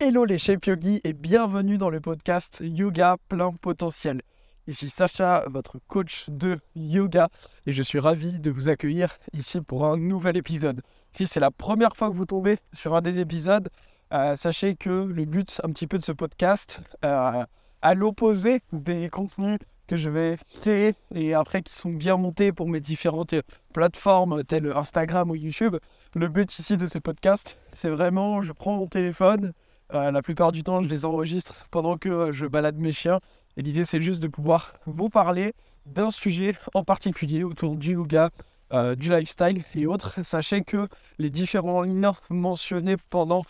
Hello les Shape Yogi et bienvenue dans le podcast Yoga plein potentiel. Ici Sacha, votre coach de yoga et je suis ravi de vous accueillir ici pour un nouvel épisode. Si c'est la première fois que vous tombez sur un des épisodes, euh, sachez que le but un petit peu de ce podcast, euh, à l'opposé des contenus que je vais créer et après qui sont bien montés pour mes différentes plateformes telles Instagram ou YouTube, le but ici de ce podcast, c'est vraiment je prends mon téléphone, euh, la plupart du temps, je les enregistre pendant que euh, je balade mes chiens. Et l'idée, c'est juste de pouvoir vous parler d'un sujet en particulier autour du yoga, euh, du lifestyle et autres. Sachez que les différents liens mentionnés pendant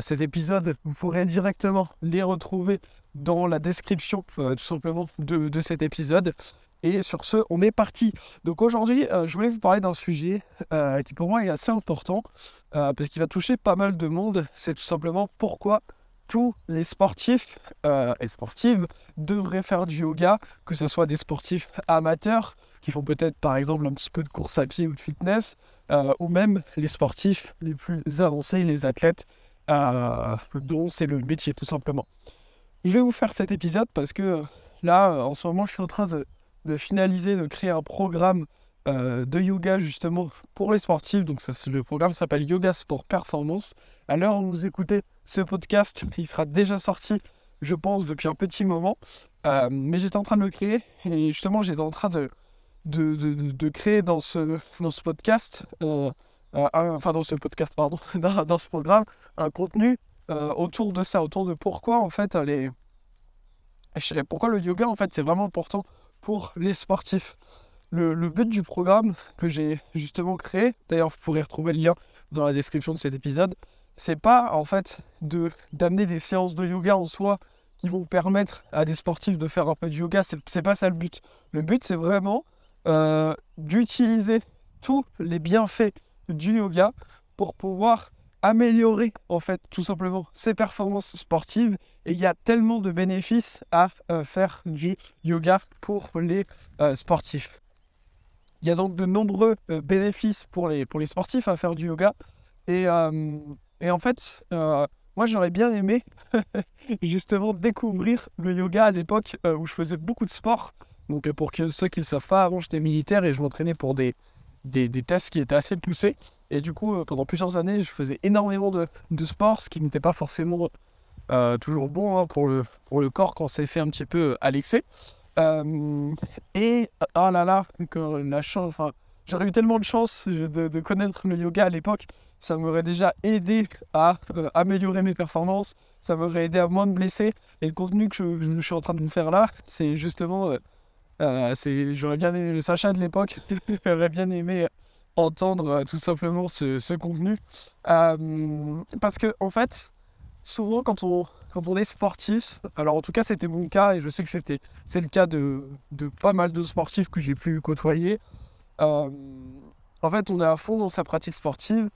cet épisode, vous pourrez directement les retrouver dans la description tout simplement de, de, cet épisode. Et sur ce, on est parti. Donc aujourd'hui, euh, je voulais vous parler d'un sujet euh, qui pour moi est assez important euh, parce qu'il va toucher pas mal de monde. C'est tout simplement pourquoi tous les sportifs et sportives devraient faire du yoga, que ce soit des sportifs amateurs qui font peut-être par exemple un petit peu de course à pied ou de fitness, ou même les sportifs les plus avancés, les athlètes dont c'est le métier tout simplement. Je vais vous faire cet épisode parce que là, en ce moment, je suis en train de de finaliser, de créer un programme euh, de yoga justement pour les sportifs. Donc ça, le programme s'appelle Yoga Sport Performance. À l'heure où vous écoutez ce podcast, il sera déjà sorti, je pense, depuis un petit moment. Euh, mais j'étais en train de le créer et justement j'étais en train de, de, de, créer dans ce, dans ce podcast, euh, enfin dans ce podcast, pardon, dans, dans, ce programme, un contenu autour de ça, autour de pourquoi en fait les... Pourquoi le yoga en fait c'est vraiment important pour les sportifs. Le, but du programme que j'ai justement créé, d'ailleurs vous pourrez retrouver le lien dans la description de cet épisode, c'est pas en fait de d'amener des séances de yoga en soi qui vont permettre à des sportifs de faire un peu de yoga, c'est pas ça le but. Le but c'est vraiment euh, d'utiliser tous les bienfaits du yoga pour pouvoir améliorer en fait tout simplement ses performances sportives et il y a tellement de bénéfices à euh, faire du yoga pour les euh, sportifs. Il y a donc de nombreux euh, bénéfices pour les, pour les sportifs à faire du yoga et, et en fait moi j'aurais bien aimé justement découvrir le yoga à l'époque où je faisais beaucoup de sport. Donc pour ceux qui ne le savent pas, avant j'étais militaire et je m'entraînais pour des, des, des tests qui étaient assez poussés. Et du coup, euh, pendant plusieurs années, je faisais énormément de, sport, ce qui n'était pas forcément euh, toujours bon hein, pour, le, pour le corps quand c'est fait un petit peu à l'excès. Euh, et ah là là, la chance, j'aurais eu tellement de chance de, connaître le yoga à l'époque, ça m'aurait déjà aidé à améliorer mes performances, ça m'aurait aidé à moins me blesser. Et le contenu que je, suis en train de faire là, c'est justement, j'aurais bien aimé le Sacha de l'époque, j'aurais bien aimé entendre euh, tout simplement ce, contenu. Euh, parce que, en fait, souvent quand on, quand on est sportif, alors en tout cas c'était mon cas et je sais que c'était c'est le cas de, de, pas mal de sportifs que j'ai pu côtoyer. Euh, en fait, on est à fond dans sa pratique sportive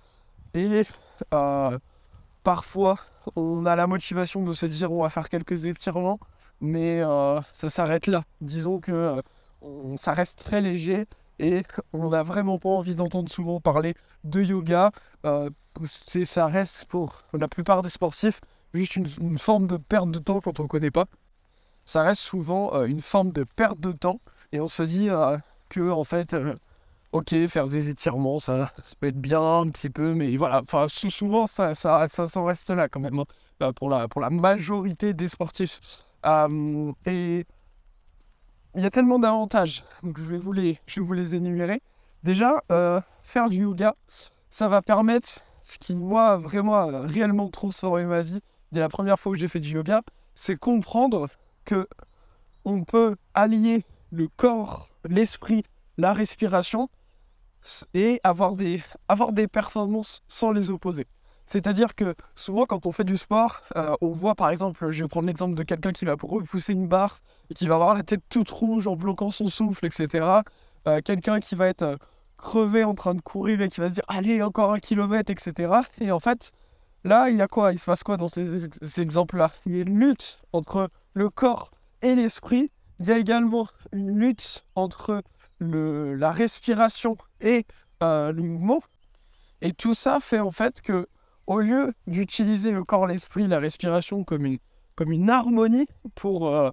et parfois on a la motivation de se dire on va faire quelques étirements, mais ça s'arrête là. Disons que ça reste très léger et on n'a vraiment pas envie d'entendre souvent parler de yoga. Euh, ça reste pour la plupart des sportifs juste une, forme de perte de temps quand on ne connaît pas. Ça reste souvent euh, une forme de perte de temps et on se dit euh, que en fait, ok, faire des étirements, ça, peut être bien un petit peu, mais voilà, enfin souvent ça, ça, ça s'en reste là quand même hein, pour, la, pour la majorité des sportifs. et il y a tellement d'avantages, donc je vais vous les, énumérer. Déjà, euh, faire du yoga, ça va permettre, ce qui moi vraiment réellement transformé ma vie dès la première fois que j'ai fait du yoga, c'est comprendre que on peut allier le corps, l'esprit, la respiration et avoir des performances sans les opposer. C'est-à-dire que souvent, quand on fait du sport, euh, on voit par exemple, je vais prendre l'exemple de quelqu'un qui va repousser une barre et qui va avoir la tête toute rouge en bloquant son souffle, etc. Euh, quelqu'un qui va être euh, crevé en train de courir et qui va se dire allez, encore un kilomètre, etc. Et en fait, là, il y a quoi? Il se passe quoi dans ces, exemples-là? Il y a une lutte entre le corps et l'esprit. Il y a également une lutte entre la respiration et le mouvement. Et tout ça fait en fait que au lieu d'utiliser le corps, l'esprit, la respiration comme une, harmonie pour euh,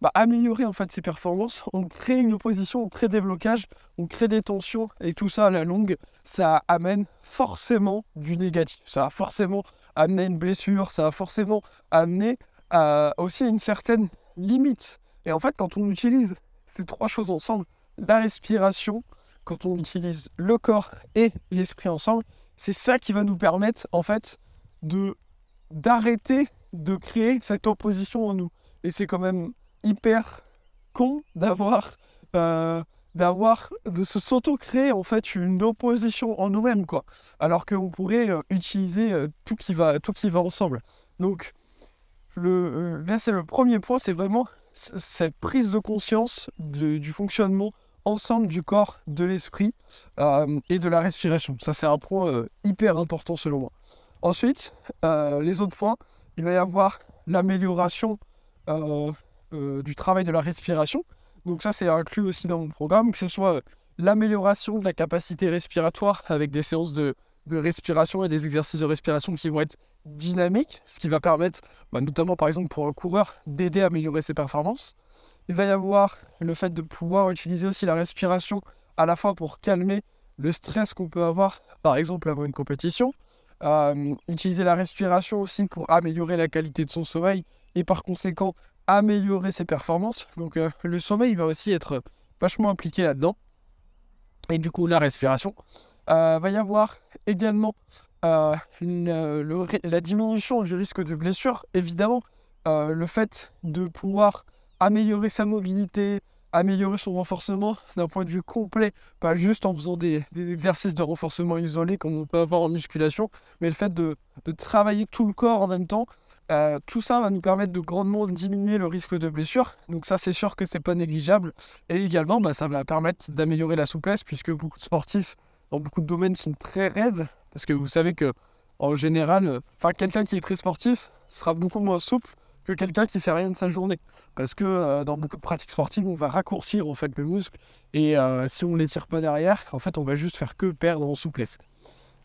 bah, améliorer en fait ses performances, on crée une opposition, on crée des blocages, on crée des tensions et tout ça à la longue, ça amène forcément du négatif. Ça va forcément amener une blessure, ça va forcément amener euh, aussi une certaine limite. Et en fait, quand on utilise ces trois choses ensemble, la respiration, quand on utilise le corps et l'esprit ensemble, c'est ça qui va nous permettre en fait de d'arrêter de créer cette opposition en nous. Et c'est quand même hyper con d'avoir euh, de se s'auto-créer en fait une opposition en nous-mêmes alors qu'on pourrait euh, utiliser euh, tout qui va tout qui va ensemble donc là c'est le premier point c'est vraiment cette prise de conscience du fonctionnement ensemble du corps, de l'esprit et de la respiration. Ça, c'est un point hyper important selon moi. Ensuite, les autres points, il va y avoir l'amélioration euh, du travail de la respiration. Donc ça, c'est inclus aussi dans mon programme, que ce soit euh, l'amélioration de la capacité respiratoire avec des séances de, respiration et des exercices de respiration qui vont être dynamiques, ce qui va permettre, bah, notamment par exemple pour un coureur, d'aider à améliorer ses performances. Il va y avoir le fait de pouvoir utiliser aussi la respiration à la fois pour calmer le stress qu'on peut avoir, par exemple avant une compétition. Euh, utiliser la respiration aussi pour améliorer la qualité de son sommeil et par conséquent améliorer ses performances. Donc euh, le sommeil va aussi être vachement impliqué là-dedans. Et du coup, la respiration. Euh, va y avoir également euh, la diminution du risque de blessure. Évidemment, le fait de pouvoir améliorer sa mobilité, améliorer son renforcement d'un point de vue complet, pas juste en faisant des, exercices de renforcement isolés comme on peut avoir en musculation, mais le fait de travailler tout le corps en même temps, euh, tout ça va nous permettre de grandement diminuer le risque de blessure. Donc ça, c'est sûr que c'est pas négligeable. Et également, bah, ça va permettre d'améliorer la souplesse puisque beaucoup de sportifs dans beaucoup de domaines sont très raides. Parce que vous savez que en général, enfin quelqu'un qui est très sportif sera beaucoup moins souple que quelqu'un qui fait rien de sa journée. Parce que euh, dans beaucoup de pratiques sportives, on va raccourcir en fait le muscle et euh, si on ne les tire pas derrière, en fait, on va juste faire que perdre en souplesse.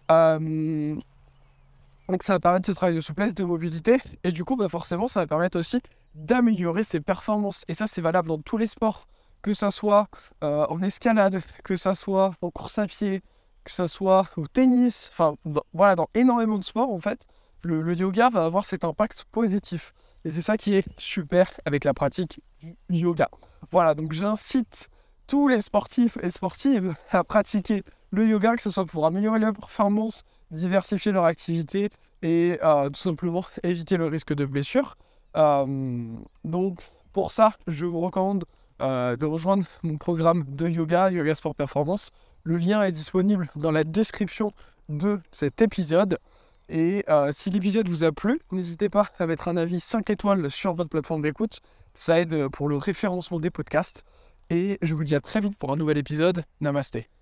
Donc ça va permettre ce travail de souplesse, de mobilité, et du coup, bah forcément, ça va permettre aussi d'améliorer ses performances. Et ça, c'est valable dans tous les sports, que ça soit euh, en escalade, que ça soit en course à pied, que ça soit au tennis, enfin voilà, dans énormément de sports, en fait, le, yoga va avoir cet impact positif. Et c'est ça qui est super avec la pratique du yoga. Voilà, donc j'incite tous les sportifs et sportives à pratiquer le yoga, que ce soit pour améliorer leur performance, diversifier leur activité et euh, tout simplement éviter le risque de blessure. Euh, donc pour ça, je vous recommande euh, de rejoindre mon programme de yoga, Yoga Sport Performance. Le lien est disponible dans la description de cet épisode. Et si l'épisode vous a plu, n'hésitez pas à mettre un avis 5 étoiles sur votre plateforme d'écoute. Ça aide pour le référencement des podcasts. Et je vous dis à très vite pour un nouvel épisode. Namasté.